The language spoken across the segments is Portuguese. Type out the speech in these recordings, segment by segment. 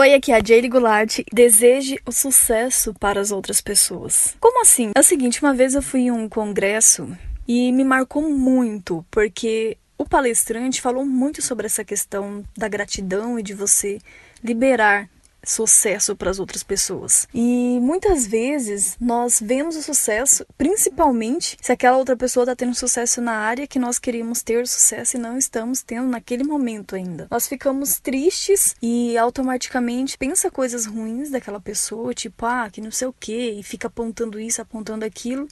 Oi, aqui é a Jaylee Goulart. Deseje o sucesso para as outras pessoas. Como assim? É o seguinte, uma vez eu fui em um congresso e me marcou muito, porque o palestrante falou muito sobre essa questão da gratidão e de você liberar sucesso para as outras pessoas. E muitas vezes nós vemos o sucesso, principalmente se aquela outra pessoa está tendo sucesso na área que nós queríamos ter sucesso e não estamos tendo naquele momento ainda. Nós ficamos tristes e automaticamente pensa coisas ruins daquela pessoa, tipo, ah, que não sei o que, e fica apontando isso, apontando aquilo.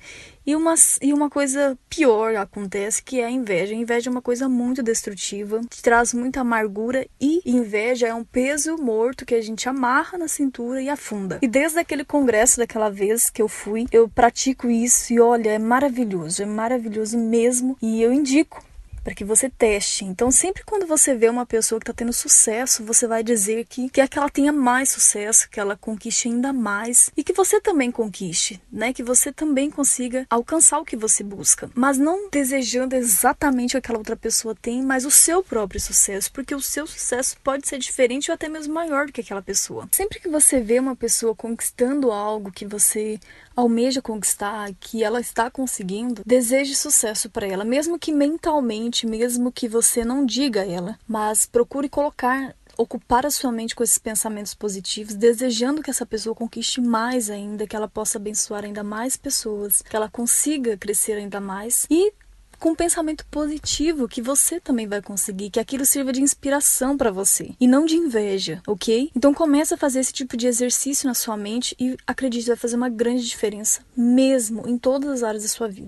E uma, e uma coisa pior acontece que é a inveja. A inveja é uma coisa muito destrutiva, que traz muita amargura e inveja é um peso morto que a gente amarra na cintura e afunda. E desde aquele congresso daquela vez que eu fui, eu pratico isso e olha, é maravilhoso, é maravilhoso mesmo. E eu indico para que você teste. Então, sempre quando você vê uma pessoa que está tendo sucesso, você vai dizer que quer que ela tenha mais sucesso, que ela conquiste ainda mais e que você também conquiste, né? Que você também consiga alcançar o que você busca, mas não desejando exatamente o que aquela outra pessoa tem, mas o seu próprio sucesso, porque o seu sucesso pode ser diferente ou até mesmo maior do que aquela pessoa. Sempre que você vê uma pessoa conquistando algo que você almeja conquistar, que ela está conseguindo, deseje sucesso para ela, mesmo que mentalmente, mesmo que você não diga ela, mas procure colocar ocupar a sua mente com esses pensamentos positivos, desejando que essa pessoa conquiste mais ainda, que ela possa abençoar ainda mais pessoas, que ela consiga crescer ainda mais e com um pensamento positivo que você também vai conseguir, que aquilo sirva de inspiração para você e não de inveja, ok? Então comece a fazer esse tipo de exercício na sua mente e acredite, vai fazer uma grande diferença mesmo em todas as áreas da sua vida.